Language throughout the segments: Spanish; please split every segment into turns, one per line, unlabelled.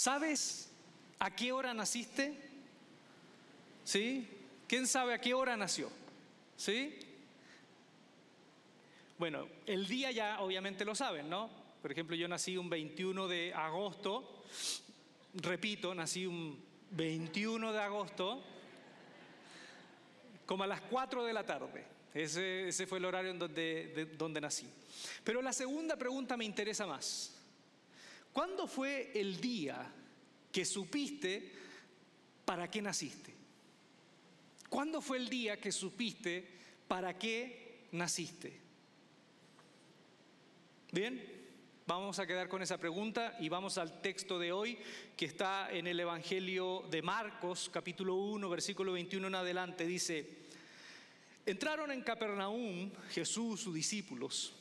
¿Sabes a qué hora naciste? ¿Sí? ¿Quién sabe a qué hora nació? ¿Sí? Bueno, el día ya obviamente lo saben, ¿no? Por ejemplo, yo nací un 21 de agosto, repito, nací un 21 de agosto, como a las 4 de la tarde. Ese, fue el horario en donde, donde nací. Pero la segunda pregunta me interesa más. ¿Cuándo fue el día que supiste para qué naciste? ¿Cuándo fue el día que supiste para qué naciste? Bien, vamos a quedar con esa pregunta y vamos al texto de hoy que está en el Evangelio de Marcos, capítulo 1, versículo 21 en adelante. Dice, entraron en Capernaum Jesús, sus discípulos,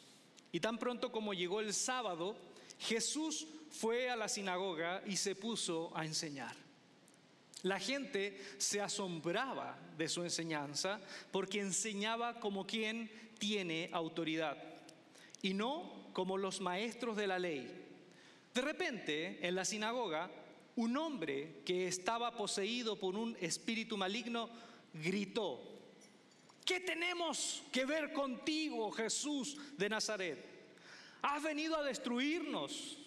y tan pronto como llegó el sábado, Jesús fue a la sinagoga y se puso a enseñar. La gente se asombraba de su enseñanza porque enseñaba como quien tiene autoridad y no como los maestros de la ley. De repente, en la sinagoga, un hombre que estaba poseído por un espíritu maligno gritó, ¿qué tenemos que ver contigo, Jesús de Nazaret? Has venido a destruirnos.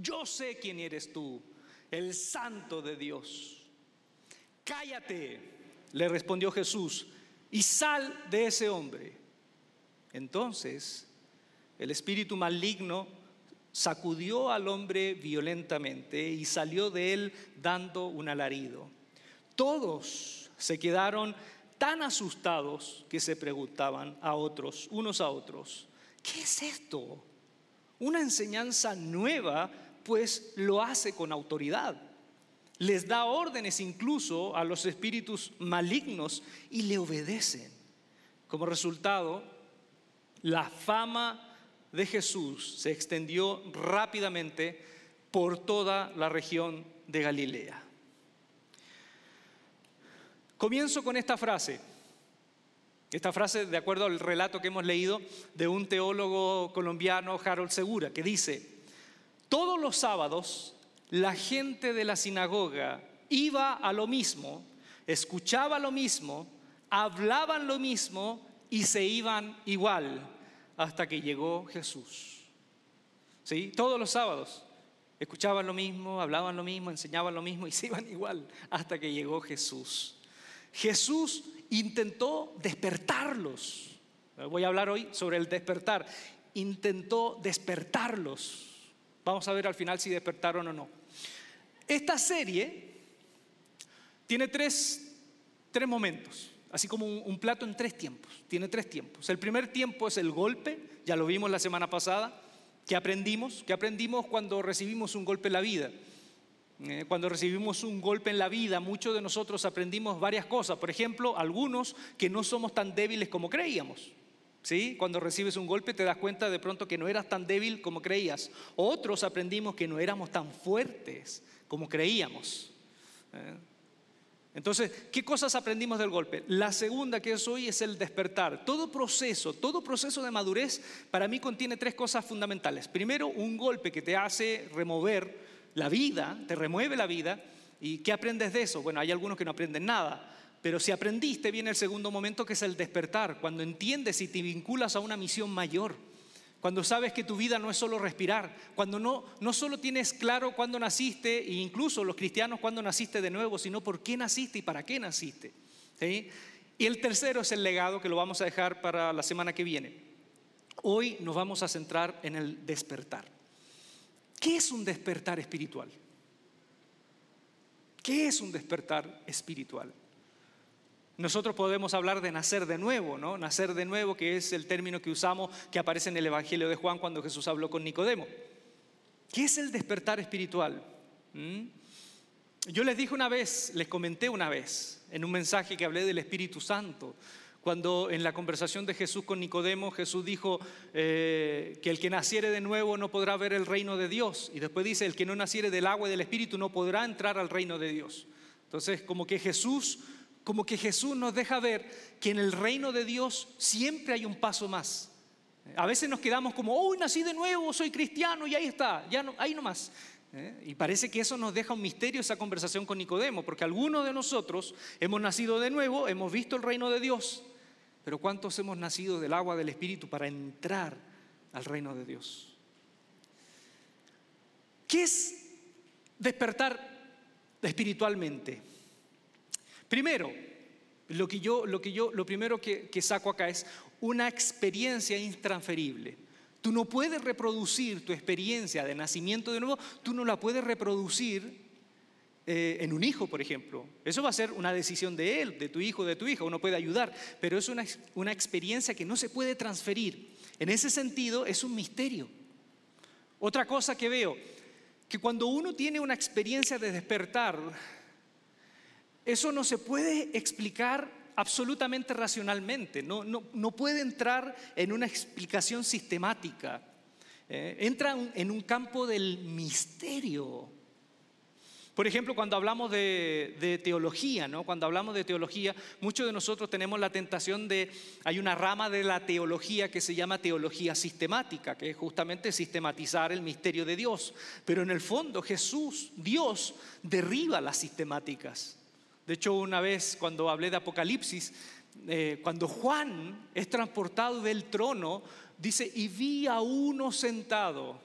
Yo sé quién eres tú, el santo de Dios. Cállate, le respondió Jesús, y sal de ese hombre. Entonces el espíritu maligno sacudió al hombre violentamente y salió de él dando un alarido. Todos se quedaron tan asustados que se preguntaban a otros, unos a otros, ¿qué es esto? Una enseñanza nueva, pues lo hace con autoridad. Les da órdenes incluso a los espíritus malignos y le obedecen. Como resultado, la fama de Jesús se extendió rápidamente por toda la región de Galilea. Comienzo con esta frase. Esta frase, de acuerdo al relato que hemos leído de un teólogo colombiano, Harold Segura, que dice, todos los sábados la gente de la sinagoga iba a lo mismo, escuchaba lo mismo, hablaban lo mismo y se iban igual hasta que llegó Jesús. ¿Sí? Todos los sábados escuchaban lo mismo, hablaban lo mismo, enseñaban lo mismo y se iban igual hasta que llegó Jesús. Jesús intentó despertarlos. Voy a hablar hoy sobre el despertar. Intentó despertarlos. Vamos a ver al final si despertaron o no. Esta serie tiene tres, tres momentos, así como un, un, plato en tres tiempos. Tiene tres tiempos. El primer tiempo es el golpe, ya lo vimos la semana pasada. ¿Qué aprendimos? ¿Qué aprendimos cuando recibimos un golpe en la vida? Eh, cuando recibimos un golpe en la vida, muchos de nosotros aprendimos varias cosas. Por ejemplo, algunos que no somos tan débiles como creíamos. ¿Sí? Cuando recibes un golpe te das cuenta de pronto que no eras tan débil como creías. Otros aprendimos que no éramos tan fuertes como creíamos. ¿Eh? Entonces, ¿qué cosas aprendimos del golpe? La segunda que es hoy es el despertar. Todo proceso, todo proceso de madurez para mí contiene tres cosas fundamentales. Primero, un golpe que te hace remover la vida, te remueve la vida. ¿Y qué aprendes de eso? Bueno, hay algunos que no aprenden nada. Pero si aprendiste, viene el segundo momento que es el despertar, cuando entiendes y te vinculas a una misión mayor, cuando sabes que tu vida no es solo respirar, cuando no, no solo tienes claro cuándo naciste, e incluso los cristianos cuándo naciste de nuevo, sino por qué naciste y para qué naciste. Y el tercero es el legado que lo vamos a dejar para la semana que viene. Hoy nos vamos a centrar en el despertar. ¿Qué es un despertar espiritual? ¿Qué es un despertar espiritual? Nosotros podemos hablar de nacer de nuevo, ¿no? Nacer de nuevo, que es el término que usamos, que aparece en el Evangelio de Juan cuando Jesús habló con Nicodemo. ¿Qué es el despertar espiritual? ¿Mm? Yo les dije una vez, les comenté una vez, en un mensaje que hablé del Espíritu Santo, cuando en la conversación de Jesús con Nicodemo, Jesús dijo eh, que el que naciere de nuevo no podrá ver el reino de Dios. Y después dice, el que no naciere del agua y del Espíritu no podrá entrar al reino de Dios. Entonces, como que Jesús, como que Jesús nos deja ver que en el reino de Dios siempre hay un paso más. A veces nos quedamos como, oh, nací de nuevo, soy cristiano y ahí está, ya no, ahí nomás. ¿eh? Y parece que eso nos deja un misterio esa conversación con Nicodemo, porque algunos de nosotros hemos nacido de nuevo, hemos visto el reino de Dios, pero ¿cuántos hemos nacido del agua del Espíritu para entrar al reino de Dios? ¿Qué es despertar espiritualmente? Primero, lo que yo, lo que yo, lo primero que, saco acá es una experiencia intransferible. Tú no puedes reproducir tu experiencia de nacimiento de nuevo, tú no la puedes reproducir eh, en un hijo, por ejemplo. Eso va a ser una decisión de él, de tu hijo, de tu hija, uno puede ayudar, pero es una, una experiencia que no se puede transferir. En ese sentido, es un misterio. Otra cosa que veo, que cuando uno tiene una experiencia de despertar, eso no se puede explicar absolutamente racionalmente, no, puede entrar en una explicación sistemática. Eh, entra en un campo del misterio. Por ejemplo, cuando hablamos de, teología, cuando hablamos de teología, muchos de nosotros tenemos la tentación de, hay una rama de la teología que se llama teología sistemática, que es justamente sistematizar el misterio de Dios. Pero en el fondo Jesús, Dios, derriba las sistemáticas. De hecho, una vez cuando hablé de Apocalipsis, eh, cuando Juan es transportado del trono, dice, y vi a uno sentado,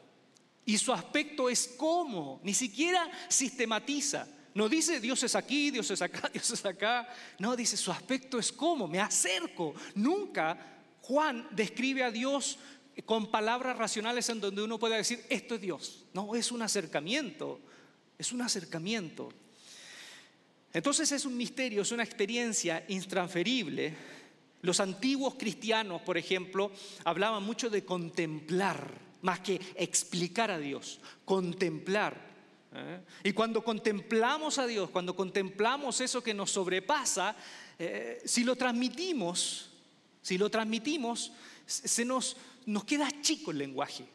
y su aspecto es como, ni siquiera sistematiza. No dice Dios es aquí, Dios es acá, Dios es acá. No, dice su aspecto es como, me acerco. Nunca Juan describe a Dios con palabras racionales en donde uno pueda decir, esto es Dios. No, es un acercamiento, es un acercamiento. Entonces es un misterio, es una experiencia intransferible. Los antiguos cristianos, por ejemplo, hablaban mucho de contemplar, más que explicar a Dios, contemplar. ¿eh? Y cuando contemplamos a Dios, cuando contemplamos eso que nos sobrepasa, eh, si lo transmitimos, si lo transmitimos, se nos, nos queda chico el lenguaje.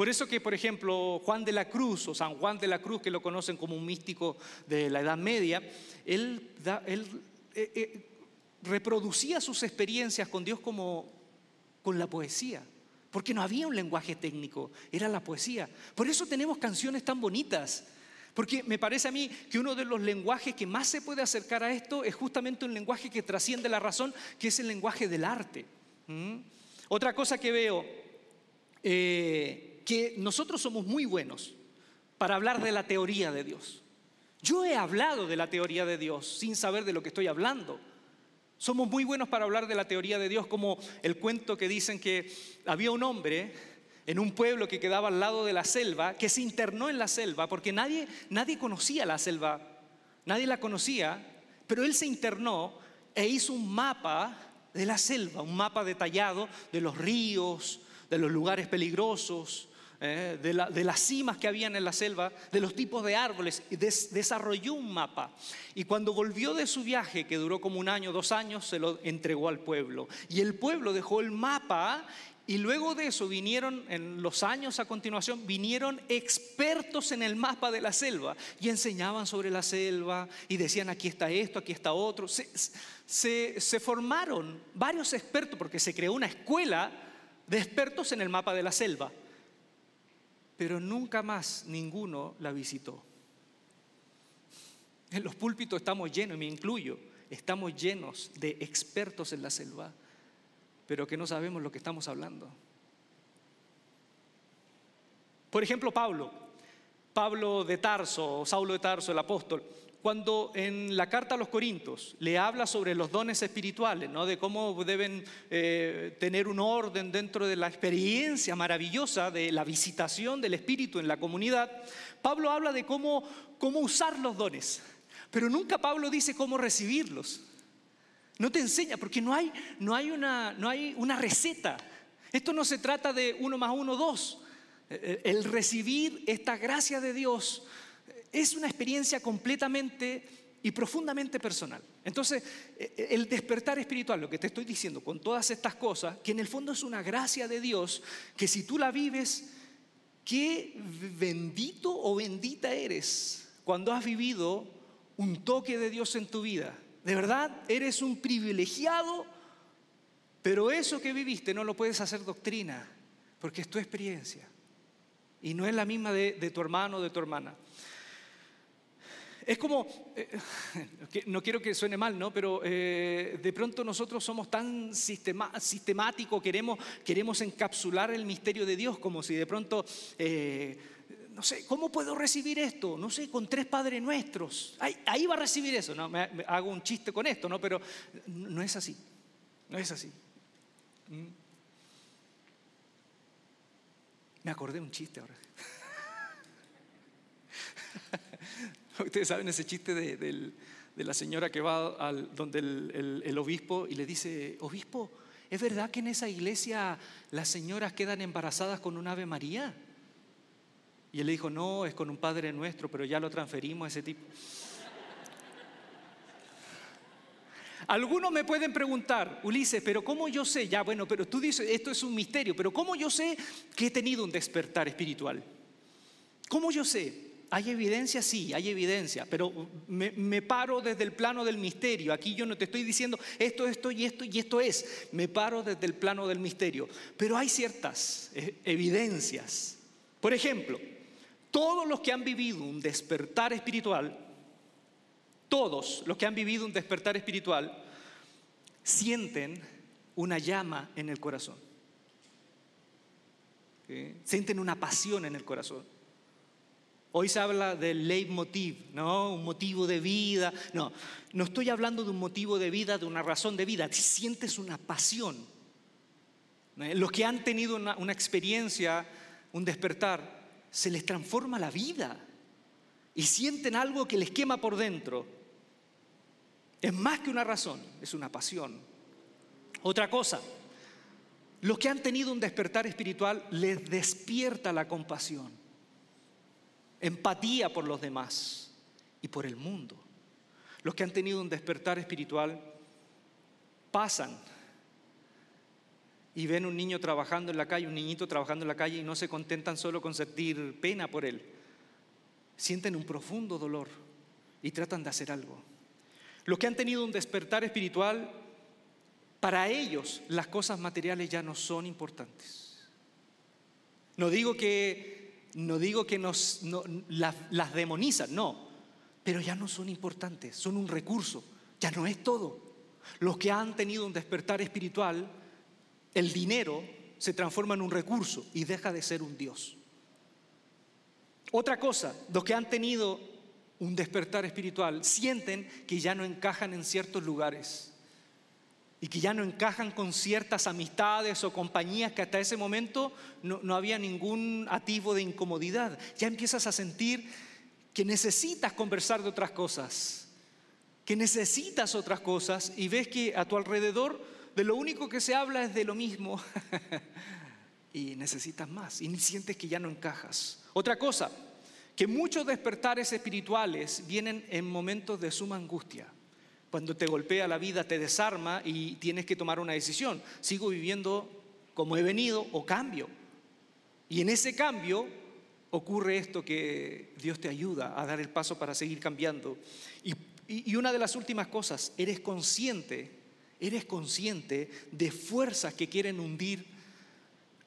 Por eso que, por ejemplo, Juan de la Cruz o San Juan de la Cruz, que lo conocen como un místico de la Edad Media, él, eh, eh, reproducía sus experiencias con Dios como con la poesía, porque no había un lenguaje técnico, era la poesía. Por eso tenemos canciones tan bonitas. Porque me parece a mí que uno de los lenguajes que más se puede acercar a esto es justamente un lenguaje que trasciende la razón, que es el lenguaje del arte. Otra cosa que veo, eh, que nosotros somos muy buenos para hablar de la teoría de Dios. Yo he hablado de la teoría de Dios sin saber de lo que estoy hablando. Somos muy buenos para hablar de la teoría de Dios, como el cuento que dicen que había un hombre en un pueblo que quedaba al lado de la selva, que se internó en la selva, porque nadie, nadie conocía la selva, nadie la conocía, pero él se internó e hizo un mapa de la selva, un mapa detallado de los ríos, de los lugares peligrosos, eh, de, las cimas que habían en la selva, de los tipos de árboles, y desarrolló un mapa. Y cuando volvió de su viaje, que duró como un año, dos años, se lo entregó al pueblo. Y el pueblo dejó el mapa y luego de eso vinieron, en los años a continuación, vinieron expertos en el mapa de la selva y enseñaban sobre la selva y decían aquí está esto, aquí está otro. se formaron varios expertos porque se creó una escuela de expertos en el mapa de la selva pero nunca más ninguno la visitó. En los púlpitos estamos llenos, y me incluyo, estamos llenos de expertos en la selva, pero que no sabemos lo que estamos hablando. Por ejemplo, Pablo, Pablo de Tarso, Saulo de Tarso, el apóstol, cuando en la carta a los Corintios le habla sobre los dones espirituales, de cómo deben eh, tener un orden dentro de la experiencia maravillosa de la visitación del Espíritu en la comunidad, Pablo habla de cómo, cómo usar los dones, pero nunca Pablo dice cómo recibirlos. No te enseña, porque no hay, no hay, una, no hay una receta. Esto no se trata de uno más uno, dos. El recibir esta gracia de Dios es una experiencia completamente y profundamente personal. Entonces, e, e, el despertar espiritual, lo que te estoy diciendo con todas estas cosas, que en el fondo es una gracia de Dios, que si tú la vives, qué bendito o bendita eres cuando has vivido un toque de Dios en tu vida. De verdad, eres un privilegiado, pero eso que viviste no lo puedes hacer doctrina, porque es tu experiencia. y no es la misma de, tu hermano o de tu hermana. Es como, eh, no quiero que suene mal, ¿no? Pero eh, de pronto nosotros somos tan sistemáticos, queremos, queremos encapsular el misterio de Dios, como si de pronto, eh, no sé, ¿cómo puedo recibir esto? No sé, con tres Padres Nuestros. Ahí, va a recibir eso, ¿no? Me, hago un chiste con esto, ¿no? Pero no es así, no es así. ¿Mm? Me acordé un chiste ahora. Ustedes saben ese chiste de, la señora que va al, donde el, obispo y le dice, obispo, ¿es verdad que en esa iglesia las señoras quedan embarazadas con un Ave María? Y él le dijo, no, es con un Padre Nuestro, pero ya lo transferimos a ese tipo. Algunos me pueden preguntar, Ulises, pero ¿cómo yo sé? Ya, bueno, pero tú dices, esto es un misterio, pero ¿cómo yo sé que he tenido un despertar espiritual? ¿Cómo yo sé? ¿Hay evidencia? Sí, hay evidencia, pero me, paro desde el plano del misterio. Aquí yo no te estoy diciendo esto, esto y esto y esto es. Me paro desde el plano del misterio. Pero hay ciertas eh, evidencias. Por ejemplo, todos los que han vivido un despertar espiritual todos los que han vivido un despertar espiritual sienten una llama en el corazón. Sienten una pasión en el corazón. Hoy se habla del leitmotiv, ¿no? Un motivo de vida. No, no estoy hablando de un motivo de vida, de una razón de vida. Si sientes una pasión. Los que han tenido una, una experiencia, un despertar, se les transforma la vida y sienten algo que les quema por dentro. Es más que una razón, es una pasión. Otra cosa, los que han tenido un despertar espiritual les despierta la compasión, empatía por los demás y por el mundo. Los que han tenido un despertar espiritual pasan y ven un niño trabajando en la calle, un niñito trabajando en la calle y no se contentan solo con sentir pena por él. Sienten un profundo dolor y tratan de hacer algo. Los que han tenido un despertar espiritual, para ellos las cosas materiales ya no son importantes. No digo que, no digo que nos, las, las demonizan, no, pero ya no son importantes, son un recurso, ya no es todo. Los que han tenido un despertar espiritual, el dinero se transforma en un recurso y deja de ser un Dios. Otra cosa, los que han tenido un despertar espiritual, sienten que ya no encajan en ciertos lugares y que ya no encajan con ciertas amistades o compañías que hasta ese momento no, había ningún atisbo de incomodidad. Ya empiezas a sentir que necesitas conversar de otras cosas, que necesitas otras cosas y ves que a tu alrededor de lo único que se habla es de lo mismo y necesitas más y sientes que ya no encajas. Otra cosa, que muchos despertares espirituales vienen en momentos de suma angustia. Cuando te golpea la vida, te desarma y tienes que tomar una decisión. ¿Sigo viviendo como he venido o cambio? Y en ese cambio ocurre esto que Dios te ayuda a dar el paso para seguir cambiando. Y, una de las últimas cosas, eres consciente, eres consciente de fuerzas que quieren hundir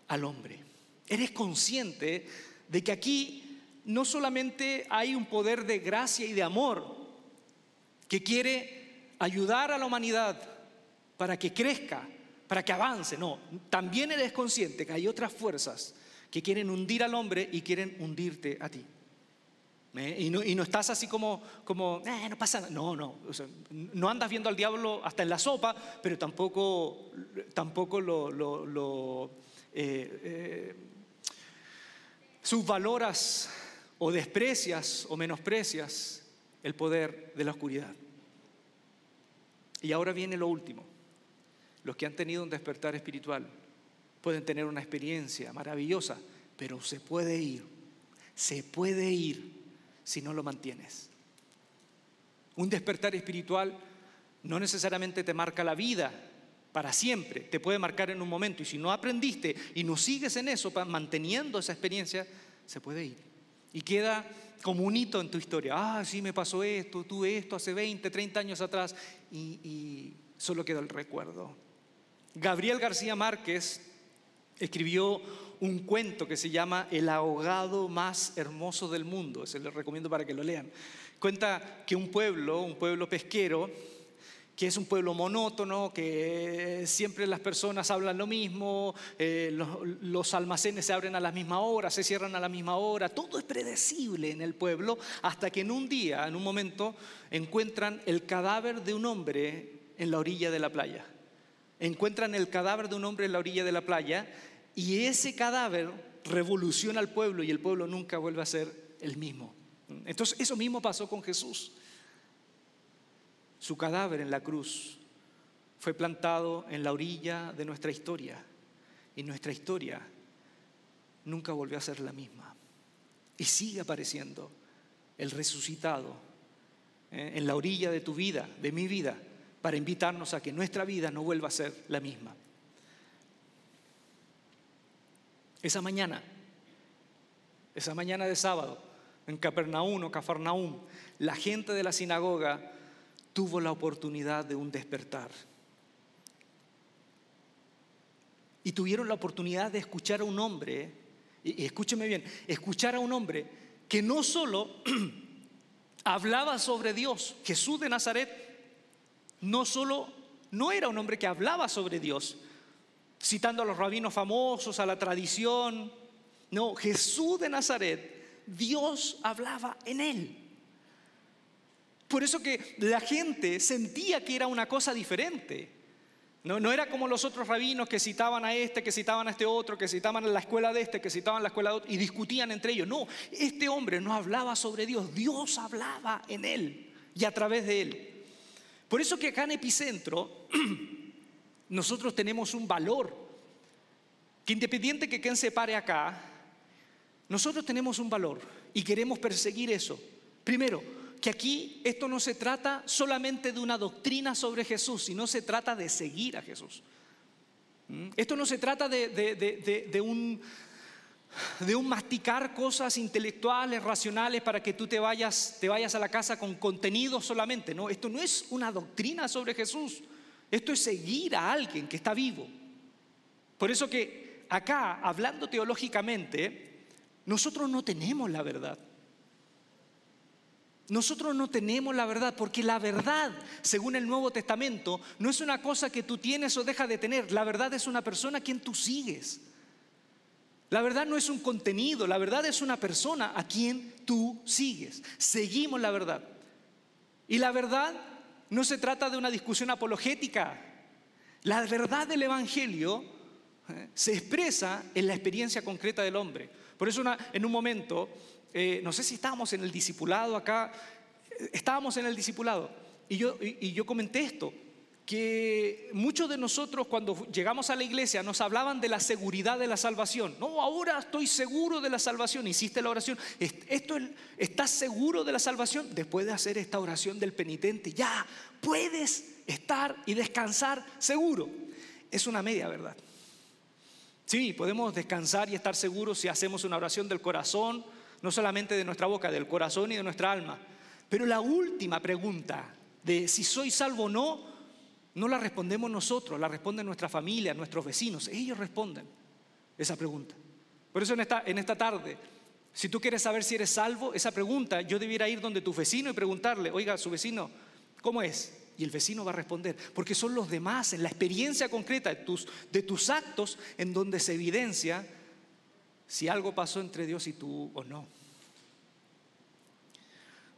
al hombre. Eres consciente de que aquí no solamente hay un poder de gracia y de amor que quiere ayudar a la humanidad para que crezca, para que avance, no, también eres consciente que hay otras fuerzas que quieren hundir al hombre y quieren hundirte a ti. ¿Eh? Y, no, estás así como, como eh, no pasa nada. No, no. no andas viendo al diablo hasta en la sopa, pero tampoco, tampoco lo, eh, subvaloras o desprecias o menosprecias el poder de la oscuridad. Y ahora viene lo último. Los que han tenido un despertar espiritual pueden tener una experiencia maravillosa, pero se puede ir, se puede ir si no lo mantienes. Un despertar espiritual no necesariamente te marca la vida para siempre, te puede marcar en un momento y si no aprendiste y no sigues en eso, manteniendo esa experiencia, se puede ir. Y queda como un hito en tu historia. Ah, sí, me pasó esto, tuve esto hace 20, 30 años atrás. Y, solo queda el recuerdo. Gabriel García Márquez escribió un cuento que se llama El ahogado más hermoso del mundo. Se les recomiendo para que lo lean. Cuenta que un pueblo, un pueblo pesquero, que es un pueblo monótono, que siempre las personas hablan lo mismo, eh, los, almacenes se abren a la misma hora, se cierran a la misma hora, todo es predecible en el pueblo, hasta que en un día, en un momento, encuentran el cadáver de un hombre en la orilla de la playa. Encuentran el cadáver de un hombre en la orilla de la playa y ese cadáver revoluciona al pueblo y el pueblo nunca vuelve a ser el mismo. Entonces eso mismo pasó con Jesús. Su cadáver en la cruz fue plantado en la orilla de nuestra historia y nuestra historia nunca volvió a ser la misma. Y sigue apareciendo el resucitado eh, en la orilla de tu vida, de mi vida, para invitarnos a que nuestra vida no vuelva a ser la misma. Esa mañana, esa mañana de sábado, en Capernaum o Cafarnaum, la gente de la sinagoga tuvo la oportunidad de un despertar. Y tuvieron la oportunidad de escuchar a un hombre, y, escúcheme bien, escuchar a un hombre que no solo hablaba sobre Dios, Jesús de Nazaret, no solo, no era un hombre que hablaba sobre Dios, citando a los rabinos famosos, a la tradición, no, Jesús de Nazaret, Dios hablaba en él. Por eso que la gente sentía que era una cosa diferente. No, era como los otros rabinos que citaban a este, que citaban a este otro, que citaban a la escuela de este, que citaban a la escuela de otro, y discutían entre ellos. No, este hombre no hablaba sobre Dios, Dios hablaba en él y a través de él. Por eso que acá en Epicentro nosotros tenemos un valor, que independiente que quien se pare acá, nosotros tenemos un valor y queremos perseguir eso. Primero, que aquí esto no se trata solamente de una doctrina sobre Jesús, sino se trata de seguir a Jesús. ¿Mm? Esto no se trata de, un, de un masticar cosas intelectuales, racionales, para que tú te vayas, te vayas a la casa con contenido solamente. No, esto no es una doctrina sobre Jesús. Esto es seguir a alguien que está vivo. Por eso que acá, hablando teológicamente, nosotros no tenemos la verdad. Nosotros no tenemos la verdad, porque la verdad, según el Nuevo Testamento, no es una cosa que tú tienes o dejas de tener. La verdad es una persona a quien tú sigues. La verdad no es un contenido, la verdad es una persona a quien tú sigues. Seguimos la verdad. Y la verdad no se trata de una discusión apologética. La verdad del Evangelio eh, se expresa en la experiencia concreta del hombre. Por eso en un momento eh, no sé si estábamos en el discipulado acá, estábamos en el discipulado, y yo, y, yo comenté esto, que muchos de nosotros cuando llegamos a la iglesia nos hablaban de la seguridad de la salvación. No, ahora estoy seguro de la salvación. Hiciste la oración. Esto, ¿Estás seguro de la salvación? Después de hacer esta oración del penitente, ya puedes estar y descansar seguro. Es una media verdad. Sí, podemos descansar y estar seguros si hacemos una oración del corazón, no solamente de nuestra boca, del corazón y de nuestra alma. Pero la última pregunta de si soy salvo o no, no la respondemos nosotros, la responde nuestra familia, nuestros vecinos. Ellos responden esa pregunta. Por eso en esta, en esta tarde, si tú quieres saber si eres salvo, esa pregunta yo debiera ir donde tu vecino y preguntarle, oiga, su vecino, ¿cómo es? Y el vecino va a responder, porque son los demás, en la experiencia concreta de tus, de tus actos, en donde se evidencia si algo pasó entre Dios y tú o no.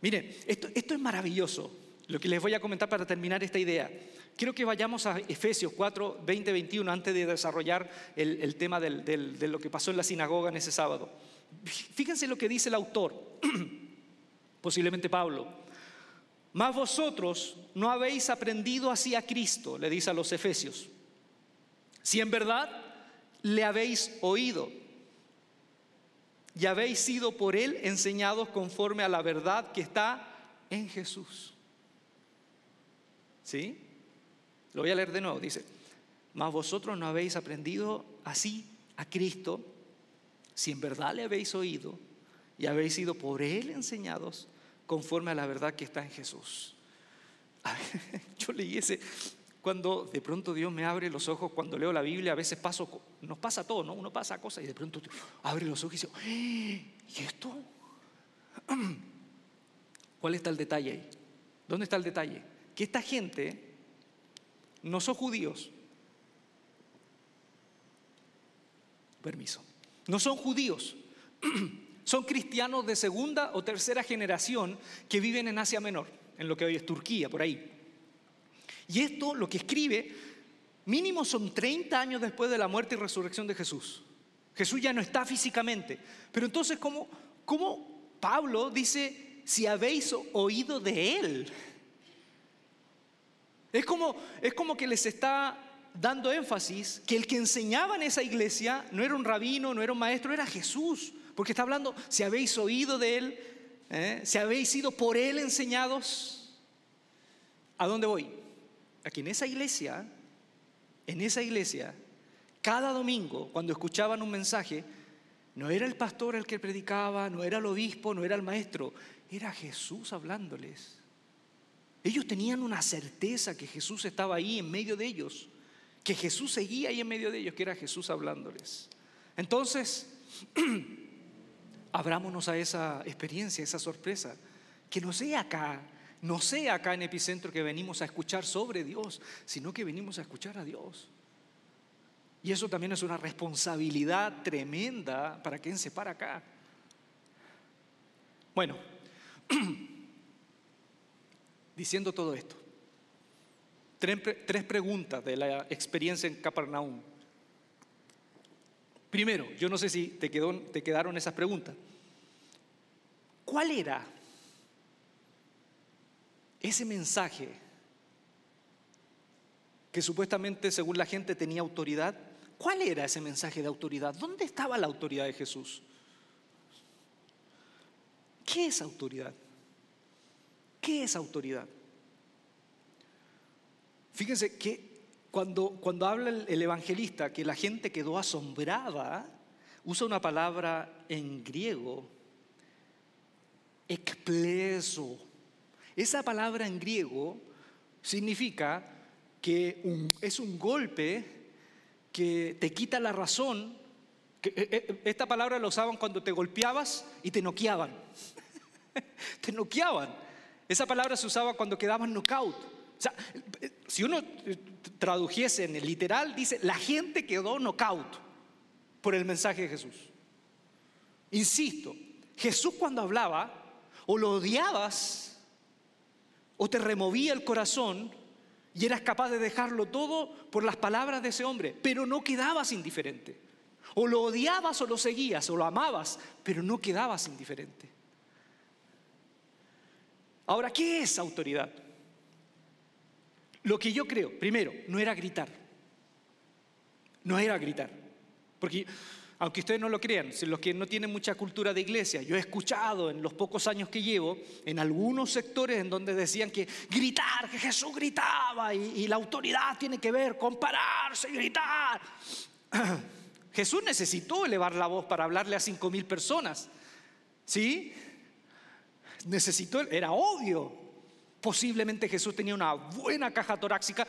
Esto, esto es maravilloso, lo que les voy a comentar para terminar esta idea. Quiero que vayamos a Efesios 4, 20, 21 antes de desarrollar el, tema de lo que pasó en la sinagoga en ese sábado. Fíjense lo que dice el autor, posiblemente Pablo. Mas vosotros no habéis aprendido así a Cristo, le dice a los Efesios. Si en verdad le habéis oído y habéis sido por Él enseñados conforme a la verdad que está en Jesús. ¿Sí? Lo voy a leer de nuevo. Dice, mas vosotros no habéis aprendido así a Cristo, si en verdad le habéis oído y habéis sido por Él enseñados conforme a la verdad que está en Jesús. yo leí ese, cuando de pronto Dios me abre los ojos cuando leo la Biblia, a veces paso, nos pasa todo, ¿no? Uno pasa cosas y de pronto abre los ojos y dice, ¡Eh! ¿y esto? ¿Cuál está el detalle ahí? ¿Dónde está el detalle? Que esta gente no son judíos. Permiso. No son judíos. Son cristianos de segunda o tercera generación que viven en Asia Menor, en lo que hoy es Turquía, por ahí. Y esto, lo que escribe, mínimo son 30 años después de la muerte y resurrección de Jesús. Jesús ya no está físicamente. Pero entonces, ¿cómo, cómo Pablo dice, si habéis oído de Él? Es como, es como que les está dando énfasis que el que enseñaba en esa iglesia no era un rabino, no era un maestro, era Jesús. Porque está hablando, si habéis oído de Él, ¿eh? si habéis sido por Él enseñados, ¿a dónde voy? Aquí en esa iglesia, en esa iglesia, cada domingo, cuando escuchaban un mensaje, no era el pastor el que predicaba, no era el obispo, no era el maestro, era Jesús hablándoles. Ellos tenían una certeza que Jesús estaba ahí en medio de ellos, que Jesús seguía ahí en medio de ellos, que era Jesús hablándoles. Entonces, abrámonos a esa experiencia, a esa sorpresa, que no sea acá no sea acá en Epicentro que venimos a escuchar sobre Dios, sino que venimos a escuchar a Dios. Y eso también es una responsabilidad tremenda para quien se para acá. Bueno, diciendo todo esto, tres, preguntas de la experiencia en Capernaum. Primero, yo no sé si te, quedaron esas preguntas. ¿Cuál era ese mensaje que supuestamente según la gente tenía autoridad, ¿cuál era ese mensaje de autoridad? ¿Dónde estaba la autoridad de Jesús? ¿Qué es autoridad? ¿Qué es autoridad? Fíjense que cuando, cuando habla el, el evangelista que la gente quedó asombrada, usa una palabra en griego, ekpleso, esa palabra en griego significa que es un golpe que te quita la razón. Eh, eh, esta palabra la usaban cuando te golpeabas y te noqueaban. te noqueaban. Esa palabra se usaba cuando quedaban knockout. O sea, si uno tradujese en el literal, dice, la gente quedó knockout por el mensaje de Jesús. Insisto, Jesús cuando hablaba, o lo odiabas o te removía el corazón y eras capaz de dejarlo todo por las palabras de ese hombre, pero no quedabas indiferente. O lo odiabas o lo seguías, o lo amabas, pero no quedabas indiferente. Ahora, ¿qué es autoridad? Lo que yo creo, primero, no era gritar. No era gritar. Porque aunque ustedes no lo crean, los que no tienen mucha cultura de iglesia, yo he escuchado en los pocos años que llevo, en algunos sectores en donde decían que gritar, que Jesús gritaba y, la autoridad tiene que ver con pararse y gritar. Jesús necesitó elevar la voz para hablarle a cinco mil personas. ¿Sí? Necesitó, era obvio. Posiblemente Jesús tenía una buena caja torácica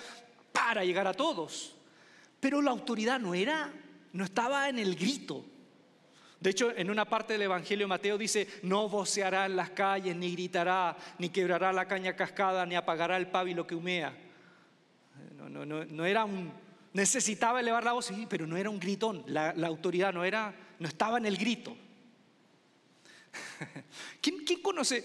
para llegar a todos. Pero la autoridad no era no estaba en el grito. De hecho, en una parte del Evangelio de Mateo dice, no voceará en las calles, ni gritará, ni quebrará la caña cascada, ni apagará el pábilo que humea. No, no, no, no era un... Necesitaba elevar la voz, sí, pero no era un gritón. La, autoridad no, era, no estaba en el grito. ¿Quién, ¿Quién, conoce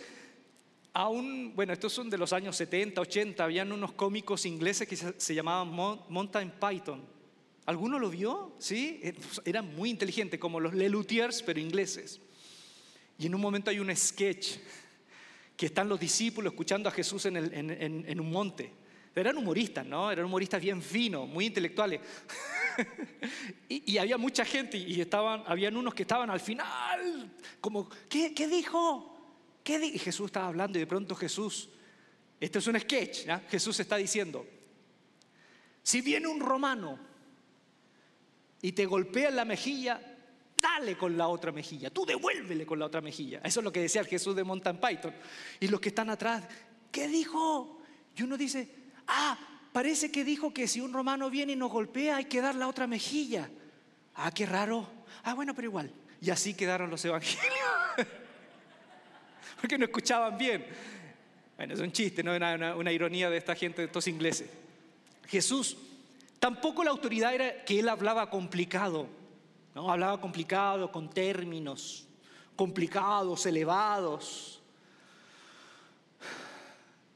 a un, bueno, estos son de los años 70, 80, habían unos cómicos ingleses que se, se llamaban Mountain Python. ¿Alguno lo vio? Sí, eh, pues, era muy inteligente, como los Lelutiers, pero ingleses. Y en un momento hay un sketch que están los discípulos escuchando a Jesús en, un monte. Eran humoristas, ¿no? Eran humoristas bien finos, muy intelectuales. y, había mucha gente y estaban, habían unos que estaban al final, como, ¿qué, dijo? ¿Qué Y Jesús estaba hablando y de pronto Jesús, este es un sketch, Jesús está diciendo, si viene un romano y te golpea en la mejilla, dale con la otra mejilla, tú devuélvele con la otra mejilla. Eso es lo que decía el Jesús de Mountain Python. Y los que están atrás, ¿qué dijo? Y uno dice, ah, parece que dijo que si un romano viene y nos golpea hay que dar la otra mejilla. Ah, qué raro. Ah, bueno, pero igual. Y así quedaron los evangelios. Porque no escuchaban bien. Bueno, es un chiste, ¿no? una, una ironía de esta gente, de estos ingleses. Jesús, tampoco la autoridad era que él hablaba complicado, ¿no? Hablaba complicado, con términos complicados, elevados.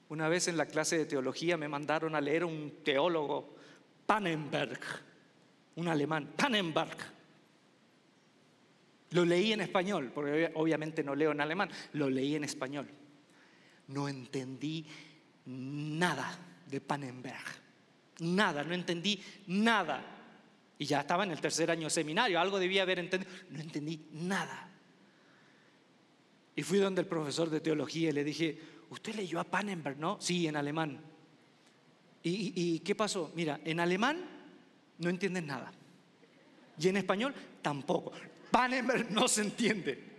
Una vez en la clase de teología me mandaron a leer un teólogo, Pannenberg, un alemán, Pannenberg. Lo leí en español, porque obviamente no leo en alemán, lo leí en español. No entendí nada de Pannenberg, nada, no entendí nada. Y ya estaba en el tercer año de seminario, algo debía haber entendido, no entendí nada. Y fui donde el profesor de teología y le dije, ¿usted leyó a Pannenberg, no? Sí, en alemán. ¿Y, qué pasó? Mira, en alemán no entienden nada. Y en español tampoco. Pannenberg no se entiende.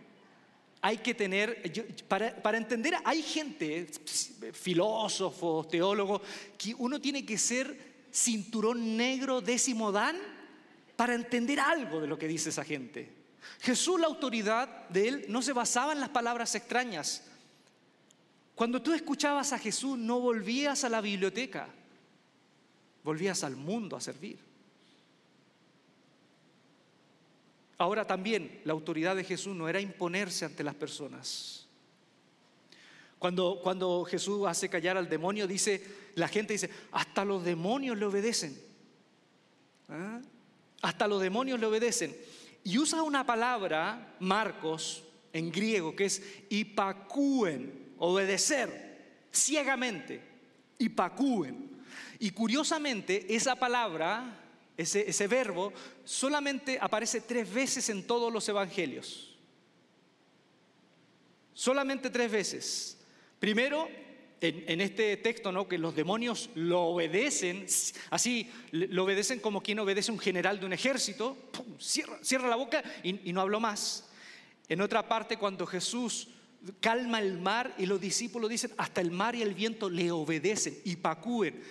Hay que tener, para, para, entender, hay gente, filósofos, teólogos, que uno tiene que ser cinturón negro décimo dan para entender algo de lo que dice esa gente. Jesús, la autoridad de él no se basaba en las palabras extrañas. Cuando tú escuchabas a Jesús no volvías a la biblioteca, volvías al mundo a servir. Ahora también la autoridad de Jesús no era imponerse ante las personas. Cuando, cuando Jesús hace callar al demonio, dice, la gente dice, hasta los demonios le obedecen. ¿Ah? Hasta los demonios le obedecen. Y usa una palabra, Marcos, en griego, que es ipacúen, obedecer, ciegamente, ipacúen. Y curiosamente, esa palabra, ese, verbo, solamente aparece tres veces en todos los evangelios. Solamente tres veces. Primero, en, este texto, ¿no? que los demonios lo obedecen, así lo obedecen como quien obedece a un general de un ejército, cierra, la boca y, no habló más. En otra parte, cuando Jesús calma el mar y los discípulos dicen, hasta el mar y el viento le obedecen y pacúen.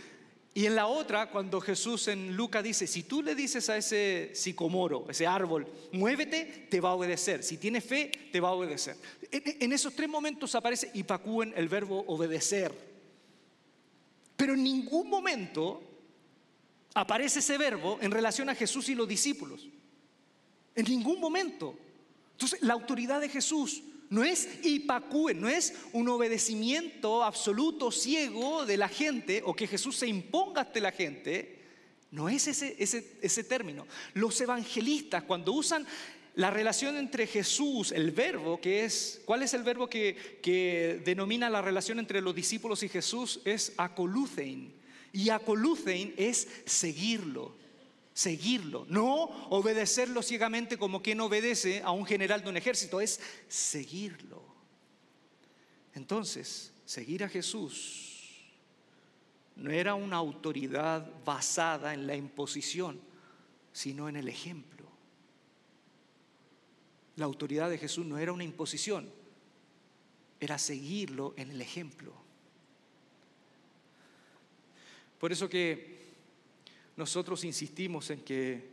Y en la otra, cuando Jesús en Lucas dice, si tú le dices a ese sicomoro, ese árbol, muévete, te va a obedecer. Si tiene fe, te va a obedecer. En, esos tres momentos aparece ipacúen el verbo obedecer. Pero en ningún momento aparece ese verbo en relación a Jesús y los discípulos. En ningún momento. Entonces, la autoridad de Jesús no es ipacúen, no es un obedecimiento absoluto, ciego de la gente o que Jesús se imponga ante la gente. No es ese, ese, ese término. Los evangelistas cuando usan la relación entre Jesús, el verbo, que es, ¿cuál es el verbo que, que denomina la relación entre los discípulos y Jesús? Es acolucein. Y acolucein es seguirlo, seguirlo, no obedecerlo ciegamente como quien obedece a un general de un ejército, es seguirlo. Entonces, seguir a Jesús no era una autoridad basada en la imposición, sino en el ejemplo. La autoridad de Jesús no era una imposición, era seguirlo en el ejemplo. Por eso que nosotros insistimos en que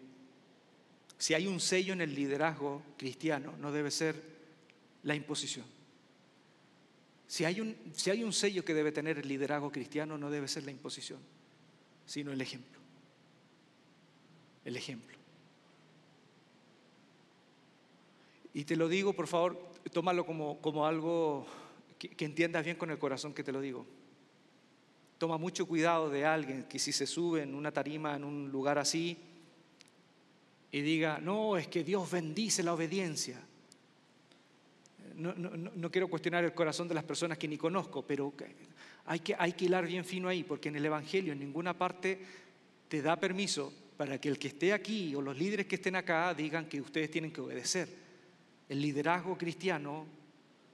si hay un sello en el liderazgo cristiano, no debe ser la imposición. Si hay, un, si hay un sello que debe tener el liderazgo cristiano, no debe ser la imposición, sino el ejemplo. El ejemplo. Y te lo digo, por favor, tómalo como, como algo que, que entiendas bien con el corazón que te lo digo. Toma mucho cuidado de alguien que si se sube en una tarima en un lugar así y diga, no, es que Dios bendice la obediencia. No, no, no, quiero cuestionar el corazón de las personas que ni conozco, pero hay que, hay que hilar bien fino ahí, porque en el Evangelio en ninguna parte te da permiso para que el que esté aquí o los líderes que estén acá digan que ustedes tienen que obedecer. El liderazgo cristiano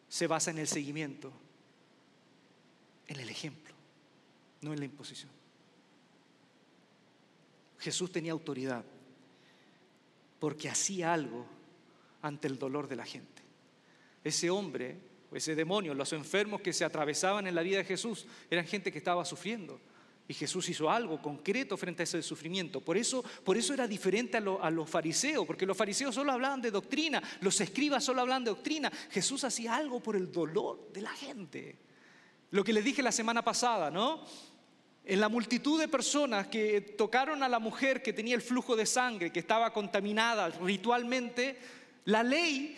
se basa en el seguimiento, en el ejemplo no en la imposición. Jesús tenía autoridad porque hacía algo ante el dolor de la gente. Ese hombre, ese demonio, los enfermos que se atravesaban en la vida de Jesús, eran gente que estaba sufriendo. Y Jesús hizo algo concreto frente a ese sufrimiento. Por eso, por eso era diferente a, a, los fariseos, porque los fariseos solo hablaban de doctrina, los escribas solo hablaban de doctrina. Jesús hacía algo por el dolor de la gente. Lo que les dije la semana pasada, ¿no? En la multitud de personas que tocaron a la mujer que tenía el flujo de sangre, que estaba contaminada ritualmente, la ley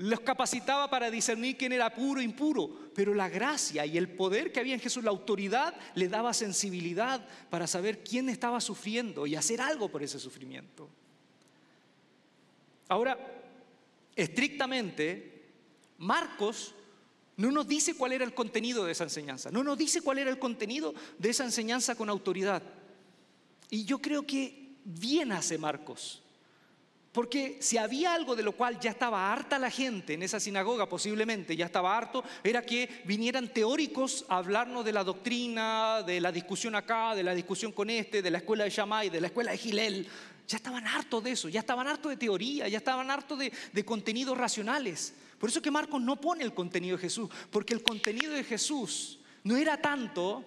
los capacitaba para discernir quién era puro e impuro, pero la gracia y el poder que había en Jesús, la autoridad, le daba sensibilidad para saber quién estaba sufriendo y hacer algo por ese sufrimiento. Ahora, estrictamente, Marcos no nos dice cuál era el contenido de esa enseñanza, no nos dice cuál era el contenido de esa enseñanza con autoridad. Y yo creo que bien hace Marcos porque si había algo de lo cual ya estaba harta la gente en esa sinagoga, posiblemente ya estaba harto, era que vinieran teóricos a hablarnos de la doctrina, de la discusión acá, de la discusión con este, de la escuela de Shammai, de la escuela de Gilel. Ya estaban hartos de eso, ya estaban hartos de teoría, ya estaban hartos de, de contenidos racionales. Por eso que Marcos no pone el contenido de Jesús, porque el contenido de Jesús no era tanto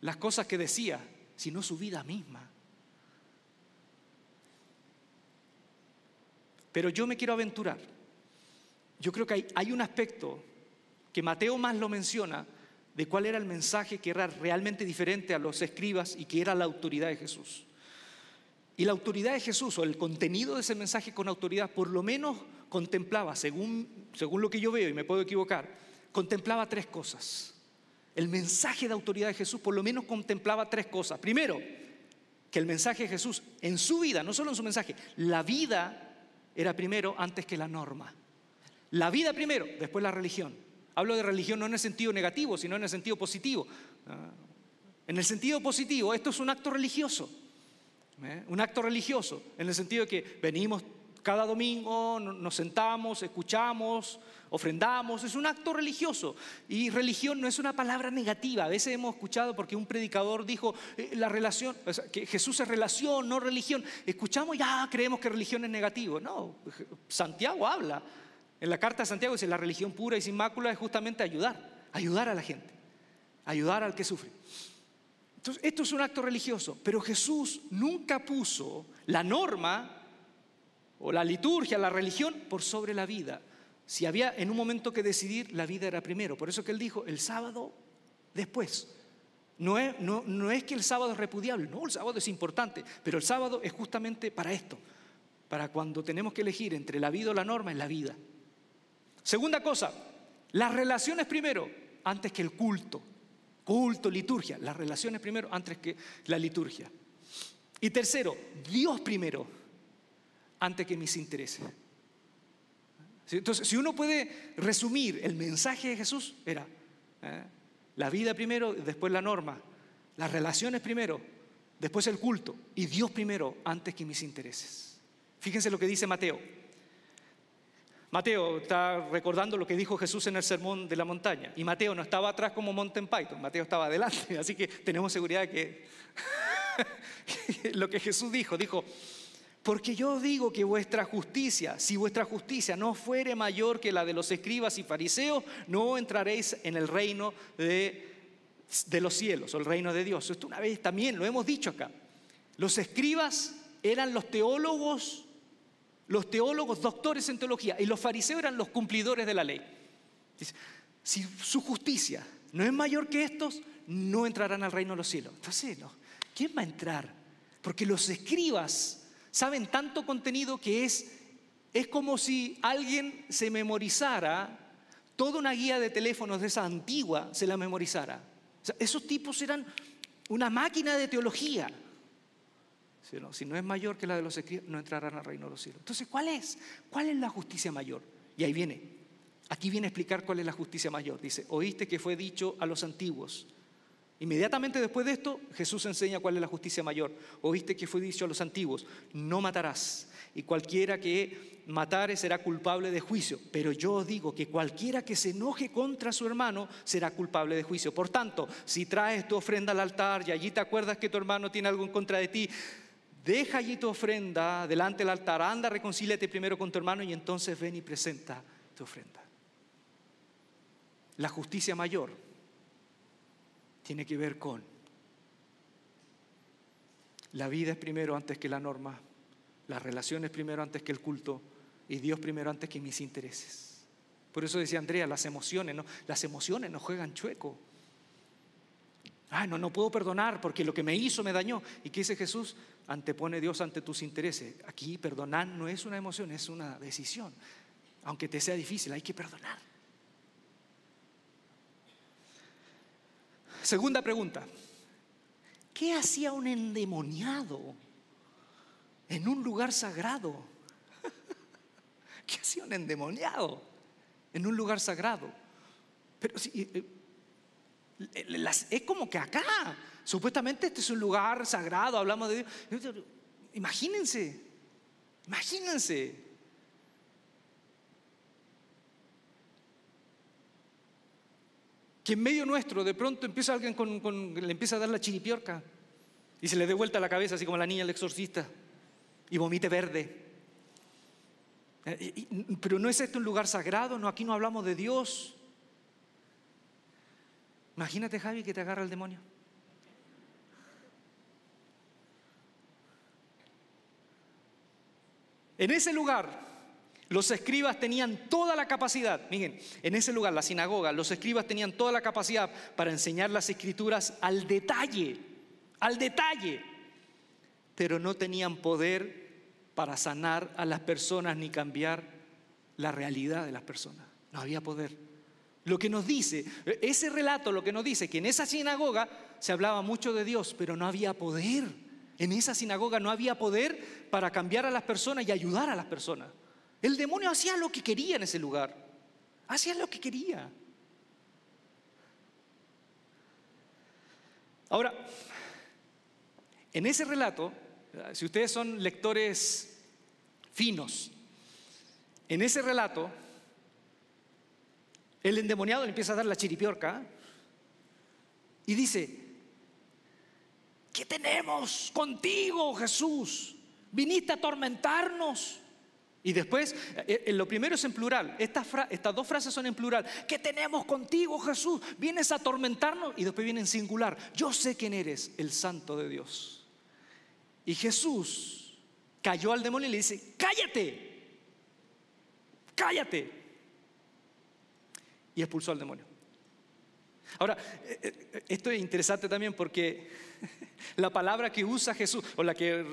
las cosas que decía, sino su vida misma. Pero yo me quiero aventurar. Yo creo que hay, un aspecto que Mateo más lo menciona de cuál era el mensaje que era realmente diferente a los escribas y que era la autoridad de Jesús. Y la autoridad de Jesús o el contenido de ese mensaje con autoridad por lo menos contemplaba, según, según lo que yo veo y me puedo equivocar, contemplaba tres cosas. El mensaje de autoridad de Jesús por lo menos contemplaba tres cosas. Primero, que el mensaje de Jesús en su vida, no solo en su mensaje, la vida era primero antes que la norma. La vida primero, después la religión. Hablo de religión no en el sentido negativo, sino en el sentido positivo. Ah, en el sentido positivo, esto es un acto religioso. ¿Eh? Un acto religioso, en el sentido de que venimos cada domingo, nos sentamos, escuchamos, ofrendamos, es un acto religioso. Y religión no es una palabra negativa. A veces hemos escuchado porque un predicador dijo eh, la relación, que Jesús es relación, no religión. Escuchamos y creemos que religión es negativo. No, Santiago habla. En la carta de Santiago dice la religión pura y sin mácula es justamente ayudar, ayudar a la gente, ayudar al que sufre. Entonces, esto es un acto religioso, pero Jesús nunca puso la norma o la liturgia, la religión, por sobre la vida. Si había en un momento que decidir, la vida era primero. Por eso que él dijo, el sábado después. No es, no, es que el sábado es repudiable, no, el sábado es importante, pero el sábado es justamente para esto, para cuando tenemos que elegir entre la vida o la norma, es la vida. Segunda cosa, las relaciones primero, antes que el culto. Culto, liturgia, las relaciones primero, antes que la liturgia. Y tercero, Dios primero, antes que mis intereses. Entonces, si uno puede resumir el mensaje de Jesús, era ¿eh? la vida primero, después la norma, las relaciones primero, después el culto y Dios primero antes que mis intereses. Fíjense lo que dice Mateo. Mateo está recordando lo que dijo Jesús en el sermón de la montaña. Y Mateo no estaba atrás como Monten Python, Mateo estaba adelante. Así que tenemos seguridad de que lo que Jesús dijo, dijo, porque yo digo que vuestra justicia, si vuestra justicia no fuere mayor que la de los escribas y fariseos, no entraréis en el reino de, de los cielos o el reino de Dios. Esto una vez también lo hemos dicho acá. Los escribas eran los teólogos, los teólogos doctores en teología, y los fariseos eran los cumplidores de la ley. Si su justicia no es mayor que estos, no entrarán al reino de los cielos. Entonces, ¿quién va a entrar? Porque los escribas saben tanto contenido que es, es como si alguien se memorizara toda una guía de teléfonos de esa antigua, se la memorizara. esos tipos eran una máquina de teología. Si no, es mayor que la de los escritos, no entrarán al reino de los cielos. Entonces, ¿cuál es? ¿Cuál es la justicia mayor? Y ahí viene. Aquí viene a explicar cuál es la justicia mayor. Dice, oíste que fue dicho a los antiguos Inmediatamente después de esto, Jesús enseña cuál es la justicia mayor. Oíste que fue dicho a los antiguos, no matarás, y cualquiera que matare será culpable de juicio. Pero yo os digo que cualquiera que se enoje contra su hermano será culpable de juicio. Por tanto, si traes tu ofrenda al altar y allí te acuerdas que tu hermano tiene algo en contra de ti, deja allí tu ofrenda delante del altar, anda, reconcíliate primero con tu hermano y entonces ven y presenta tu ofrenda. La justicia mayor tiene que ver con la vida es primero antes que la norma, las relaciones primero antes que el culto y Dios primero antes que mis intereses. Por eso decía Andrea, las emociones, ¿no? Las emociones nos juegan chueco. Ah, no, no puedo perdonar porque lo que me hizo me dañó. ¿Y qué dice Jesús? Antepone Dios ante tus intereses. Aquí perdonar no es una emoción, es una decisión. Aunque te sea difícil, hay que perdonar. Segunda pregunta. ¿Qué hacía un endemoniado en un lugar sagrado? ¿Qué hacía un endemoniado en un lugar sagrado? Pero si, eh, es como que acá, supuestamente este es un lugar sagrado, hablamos de Dios. Imagínense, imagínense. Que en medio nuestro de pronto empieza alguien con, le empieza a dar la chiripiorca y se le dé vuelta la cabeza, así como la niña del exorcista, y vomite verde. Eh, pero no es este un lugar sagrado, no, aquí no hablamos de Dios. Imagínate, Javi, que te agarra el demonio. En ese lugar, los escribas tenían toda la capacidad, miren, en ese lugar, la sinagoga, los escribas tenían toda la capacidad para enseñar las escrituras al detalle, al detalle, pero no tenían poder para sanar a las personas ni cambiar la realidad de las personas. No había poder. Lo que nos dice, ese relato lo que nos dice, que en esa sinagoga se hablaba mucho de Dios, pero no había poder. En esa sinagoga no había poder para cambiar a las personas y ayudar a las personas. El demonio hacía lo que quería en ese lugar. Hacía lo que quería. Ahora, en ese relato, si ustedes son lectores finos, en ese relato el endemoniado le empieza a dar la chiripiorca y dice, ¿qué tenemos contigo, Jesús? Viniste a atormentarnos. Y después, eh, eh, lo primero es en plural, estas, estas, dos frases son en plural. ¿Qué tenemos contigo, Jesús? Vienes a atormentarnos y después viene en singular. Yo sé quién eres, el santo de Dios. Y Jesús cayó al demonio y le dice, cállate, cállate y expulsó al demonio. Ahora, eh, esto es interesante también porque la palabra que usa Jesús, o la que,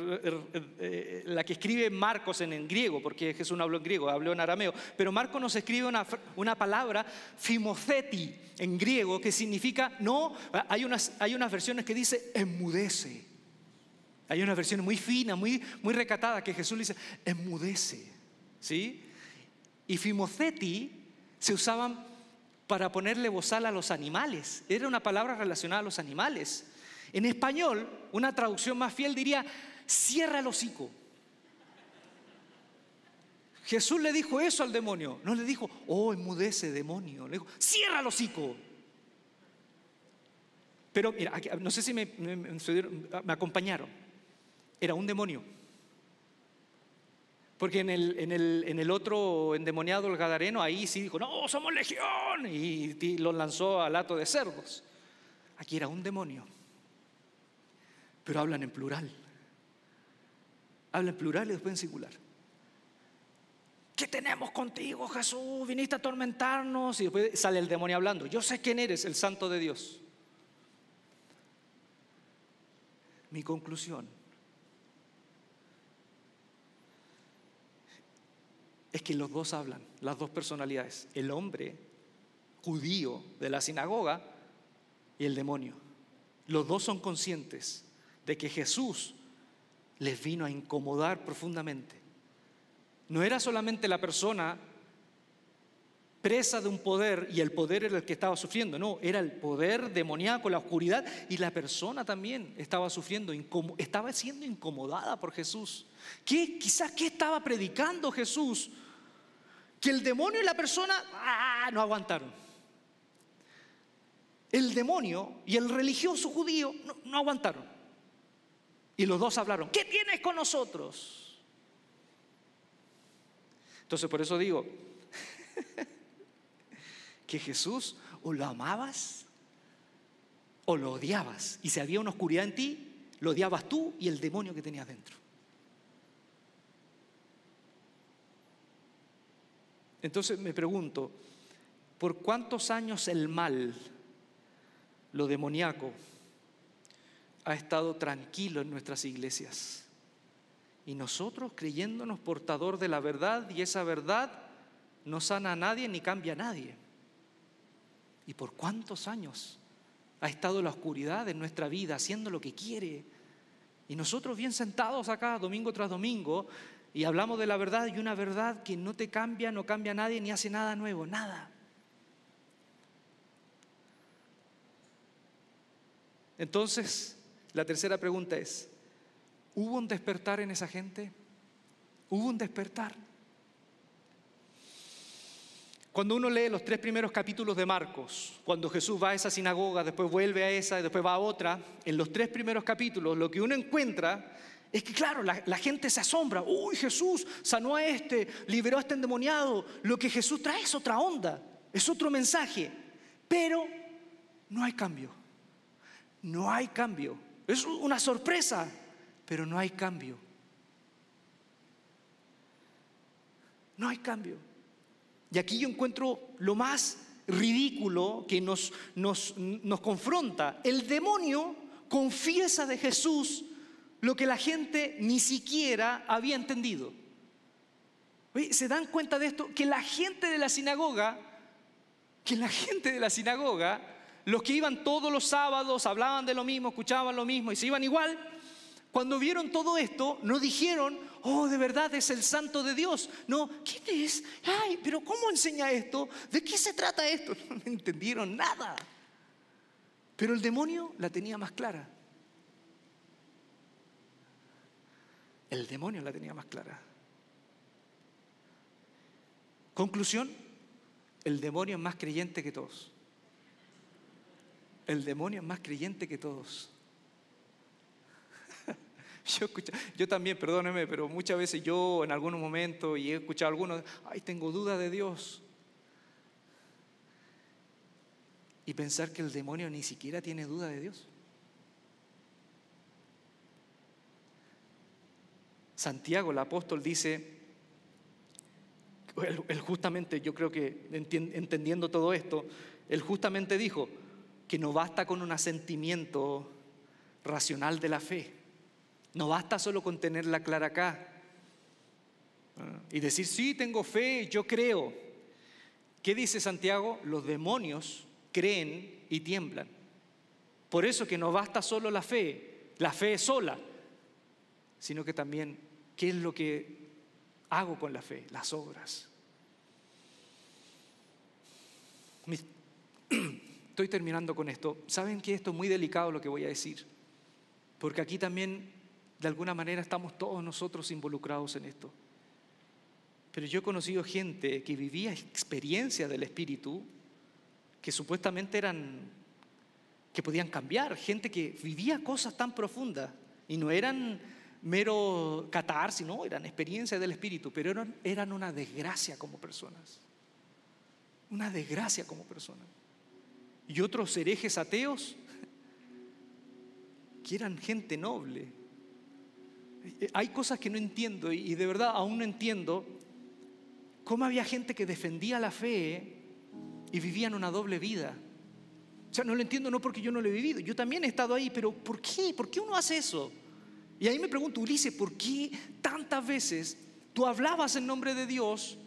eh, la que escribe Marcos en, griego, porque Jesús no habló en griego, habló en arameo, pero Marcos nos escribe una, una palabra, fimoceti, en griego, que significa, no, hay unas, hay unas versiones que dice enmudece. Hay unas versiones muy finas, muy, muy recatadas, que Jesús le dice, enmudece. ¿Sí? Y fimoceti se usaban para ponerle bozal a los animales. Era una palabra relacionada a los animales. En español, una traducción más fiel diría, cierra el hocico. Jesús le dijo eso al demonio. No le dijo, oh, enmudece demonio. Le dijo, cierra el hocico. Pero mira, no sé si me, acompañaron. Era un demonio. Porque en el, otro endemoniado, el Gadareno, ahí sí dijo, no, somos legión, y, lo lanzó al hato de cerdos. Aquí era un demonio, pero hablan en plural. Hablan en plural y después en singular. ¿Qué tenemos contigo, Jesús? Viniste a atormentarnos. Y después sale el demonio hablando. Yo sé quién eres, el santo de Dios. Mi conclusión es que los dos hablan, las dos personalidades, el hombre judío de la sinagoga y el demonio. Los dos son conscientes de que Jesús les vino a incomodar profundamente. No era solamente la persona presa de un poder y el poder era el que estaba sufriendo, no, era el poder demoníaco, la oscuridad y la persona también estaba sufriendo, estaba siendo incomodada por Jesús. ¿Qué, quizás qué estaba predicando Jesús? que el demonio y la persona ah, no aguantaron. El demonio y el religioso judío no, no aguantaron. Y los dos hablaron, ¿qué tienes con nosotros? Entonces por eso digo que Jesús o lo amabas o lo odiabas. Y si había una oscuridad en ti, lo odiabas tú y el demonio que tenías dentro. Entonces me pregunto, ¿por cuántos años el mal, lo demoníaco, ha estado tranquilo en nuestras iglesias? Y nosotros creyéndonos portador de la verdad y esa verdad no sana a nadie ni cambia a nadie. ¿Y por cuántos años ha estado la oscuridad en nuestra vida haciendo lo que quiere? Y nosotros bien sentados acá domingo tras domingo y hablamos de la verdad y una verdad que no te cambia, no cambia a nadie ni hace nada nuevo, nada. Entonces, la tercera pregunta es, ¿hubo un despertar en esa gente? ¿Hubo un despertar? Cuando uno lee los tres primeros capítulos de Marcos, cuando Jesús va a esa sinagoga, después vuelve a esa y después va a otra, en los tres primeros capítulos lo que uno encuentra es que, claro, la, la, gente se asombra. Uy, Jesús sanó a este, liberó a este endemoniado. Lo que Jesús trae es otra onda, es otro mensaje. Pero no hay cambio. No hay cambio. Es una sorpresa, pero no hay cambio. No hay cambio. Y aquí yo encuentro lo más ridículo que nos, nos, nos confronta. El demonio confiesa de Jesús lo que la gente ni siquiera había entendido. ¿Se dan cuenta de esto? Que la gente de la sinagoga, que la gente de la sinagoga, los que iban todos los sábados, hablaban de lo mismo, escuchaban lo mismo y se iban igual, cuando vieron todo esto, no dijeron, oh, de verdad es el santo de Dios. No, ¿quién es? Ay, pero ¿cómo enseña esto? ¿De qué se trata esto? No entendieron nada. Pero el demonio la tenía más clara. El demonio la tenía más clara. Conclusión, el demonio es más creyente que todos. El demonio es más creyente que todos. Yo, yo también, perdóneme, pero muchas veces yo en algunos momentos y he escuchado a algunos, ay, tengo duda de Dios. Y pensar que el demonio ni siquiera tiene duda de Dios. Santiago, el apóstol, dice, él, justamente, yo creo que entendiendo todo esto, él justamente dijo que no basta con un asentimiento racional de la fe, no basta solo con tenerla clara acá y decir, sí, tengo fe, yo creo. ¿Qué dice Santiago? Los demonios creen y tiemblan. Por eso que no basta solo la fe, la fe sola, sino que también qué es lo que hago con la fe, las obras. Estoy terminando con esto. ¿Saben que esto es muy delicado lo que voy a decir? Porque aquí también, de alguna manera, estamos todos nosotros involucrados en esto. Pero yo he conocido gente que vivía experiencias del Espíritu que supuestamente eran, que podían cambiar, gente que vivía cosas tan profundas y no eran mero catarsis, no, eran experiencias del Espíritu, pero eran, eran una desgracia como personas. Una desgracia como personas. Y otros herejes ateos que eran gente noble. Hay cosas que no entiendo y de verdad aún no entiendo cómo había gente que defendía la fe y vivían una doble vida. O sea, no lo entiendo no porque yo no lo he vivido, yo también he estado ahí, pero ¿por qué? ¿Por qué uno hace eso? Y ahí me pregunto, Ulises, ¿por qué tantas veces tú hablabas en nombre de Dios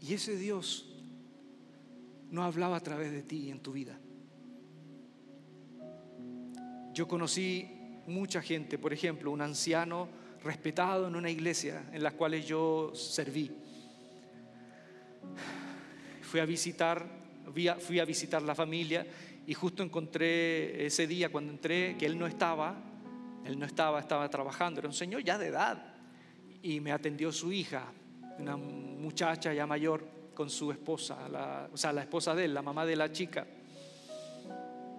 y ese Dios no hablaba a través de ti en tu vida? Yo conocí mucha gente, por ejemplo, un anciano respetado en una iglesia en la cual yo serví. Fui a visitar, fui a visitar la familia y justo encontré ese día cuando entré que él no estaba, él no estaba, estaba trabajando, era un señor ya de edad y me atendió su hija, una muchacha ya mayor con su esposa, o sea, la esposa de él, la mamá de la chica.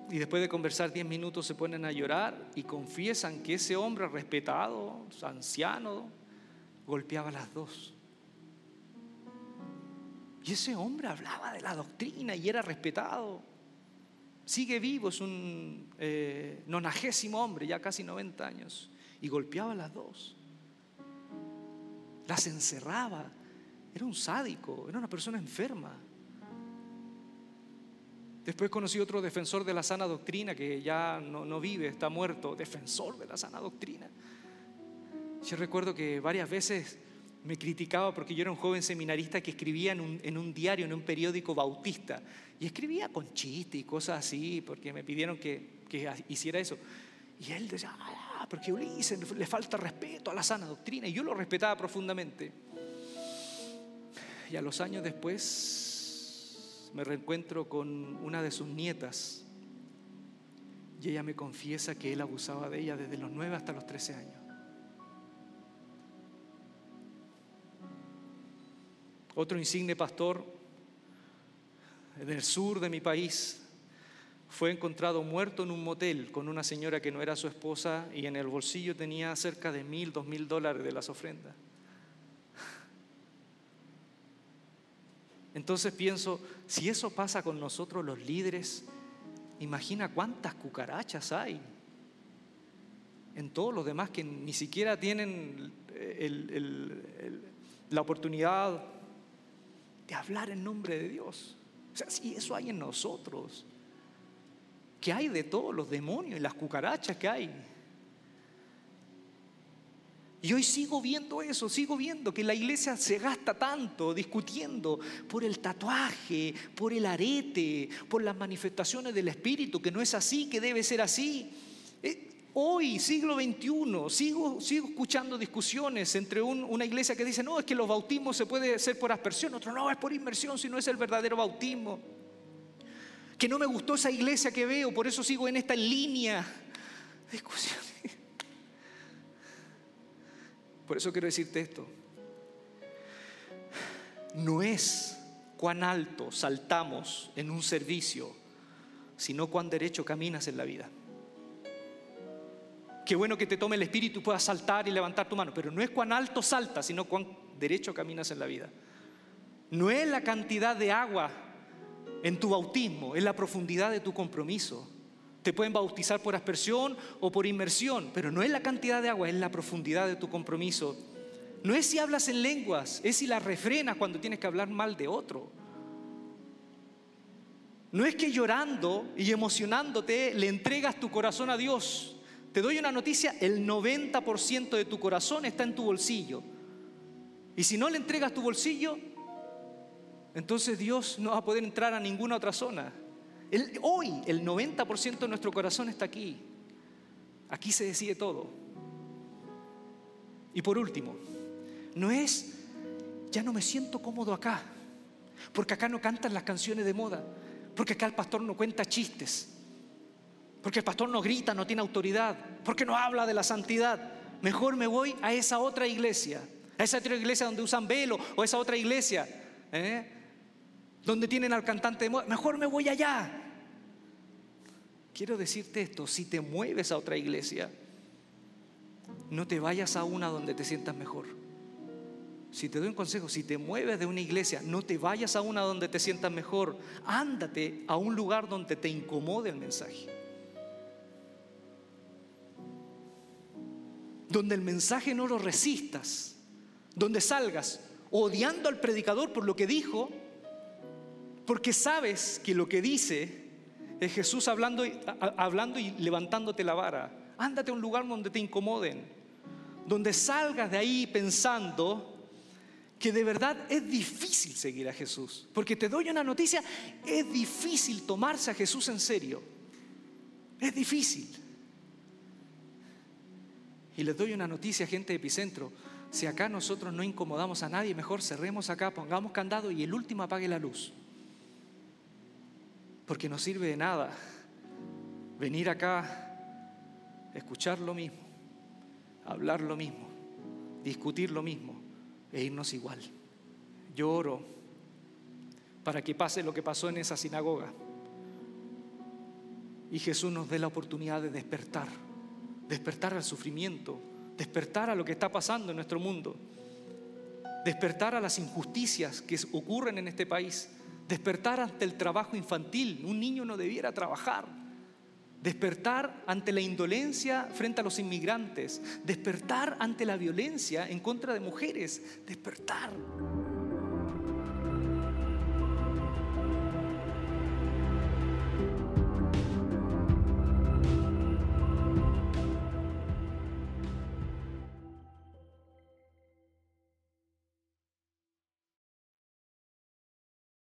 Y después de conversar 10 minutos se ponen a llorar y confiesan que ese hombre respetado, anciano, golpeaba a las dos. Y ese hombre hablaba de la doctrina y era respetado. Sigue vivo, es un eh, nonagésimo hombre, ya casi 90 años. Y golpeaba a las dos. Las encerraba. Era un sádico, era una persona enferma. Después conocí otro defensor de la sana doctrina que ya no, no, vive, está muerto, defensor de la sana doctrina. Yo recuerdo que varias veces me criticaba porque yo era un joven seminarista que escribía en un, en un diario, en un periódico bautista, y escribía con chistes y cosas así, porque me pidieron que, que hiciera eso. Y él decía, ah, porque Ulises le falta respeto a la sana doctrina, y yo lo respetaba profundamente. Y a los años después me reencuentro con una de sus nietas, y ella me confiesa que él abusaba de ella desde los 9 hasta los 13 años. Otro insigne pastor del sur de mi país fue encontrado muerto en un motel con una señora que no era su esposa y en el bolsillo tenía cerca de mil, dos mil dólares de las ofrendas. Entonces pienso, si eso pasa con nosotros los líderes, imagina cuántas cucarachas hay en todos los demás que ni siquiera tienen la oportunidad de hablar en nombre de Dios. O sea, si eso hay en nosotros, que hay de todos los demonios y las cucarachas que hay. Y hoy sigo viendo eso, sigo viendo que la iglesia se gasta tanto discutiendo por el tatuaje, por el arete, por las manifestaciones del Espíritu, que no es así, que debe ser así. Eh, Hoy, siglo XXI, sigo, sigo escuchando discusiones entre una iglesia que dice, no, es que los bautismos se puede hacer por aspersión, otro no, es por inmersión, si no es el verdadero bautismo. Que no me gustó esa iglesia que veo, por eso sigo en esta línea. Discusión. Por eso quiero decirte esto. No es cuán alto saltamos en un servicio, sino cuán derecho caminas en la vida. Qué bueno que te tome el espíritu y puedas saltar y levantar tu mano, pero no es cuán alto saltas, sino cuán derecho caminas en la vida. No es la cantidad de agua en tu bautismo, es la profundidad de tu compromiso. Te pueden bautizar por aspersión o por inmersión, pero no es la cantidad de agua, es la profundidad de tu compromiso. No es si hablas en lenguas, es si las refrenas cuando tienes que hablar mal de otro. No es que llorando y emocionándote le entregas tu corazón a Dios. Te doy una noticia, el 90% de tu corazón está en tu bolsillo. Y si no le entregas tu bolsillo, entonces Dios no va a poder entrar a ninguna otra zona. Hoy el 90% de nuestro corazón está aquí. Aquí se decide todo. Y por último, no es, ya no me siento cómodo acá, porque acá no cantan las canciones de moda, porque acá el pastor no cuenta chistes, porque el pastor no grita, no tiene autoridad, porque no habla de la santidad. Mejor me voy a esa otra iglesia, a esa otra iglesia donde usan velo, o esa otra iglesia ¿eh? Donde tienen al cantante de moda. Mejor me voy allá. Quiero decirte esto, si te mueves a otra iglesia, no te vayas a una donde te sientas mejor. Si te doy un consejo, si te mueves de una iglesia, no te vayas a una donde te sientas mejor. Ándate a un lugar donde te incomode el mensaje. donde el mensaje no lo resistas, donde salgas odiando al predicador por lo que dijo, porque sabes que lo que dice es Jesús hablando, hablando y levantándote la vara. Ándate a un lugar donde te incomoden, donde salgas de ahí pensando que de verdad es difícil seguir a Jesús. Porque te doy una noticia, es difícil tomarse a Jesús en serio. Es difícil. Y les doy una noticia, gente de Epicentro. Si acá nosotros no incomodamos a nadie, mejor cerremos acá, pongamos candado y el último apague la luz. Porque no sirve de nada venir acá, escuchar lo mismo, hablar lo mismo, discutir lo mismo e irnos igual. Yo oro para que pase lo que pasó en esa sinagoga y Jesús nos dé la oportunidad de despertar despertar al sufrimiento, despertar a lo que está pasando en nuestro mundo, despertar a las injusticias que ocurren en este país, despertar ante el trabajo infantil. Un niño no debiera trabajar. Despertar ante la indolencia frente a los inmigrantes, despertar ante la violencia en contra de mujeres, despertar.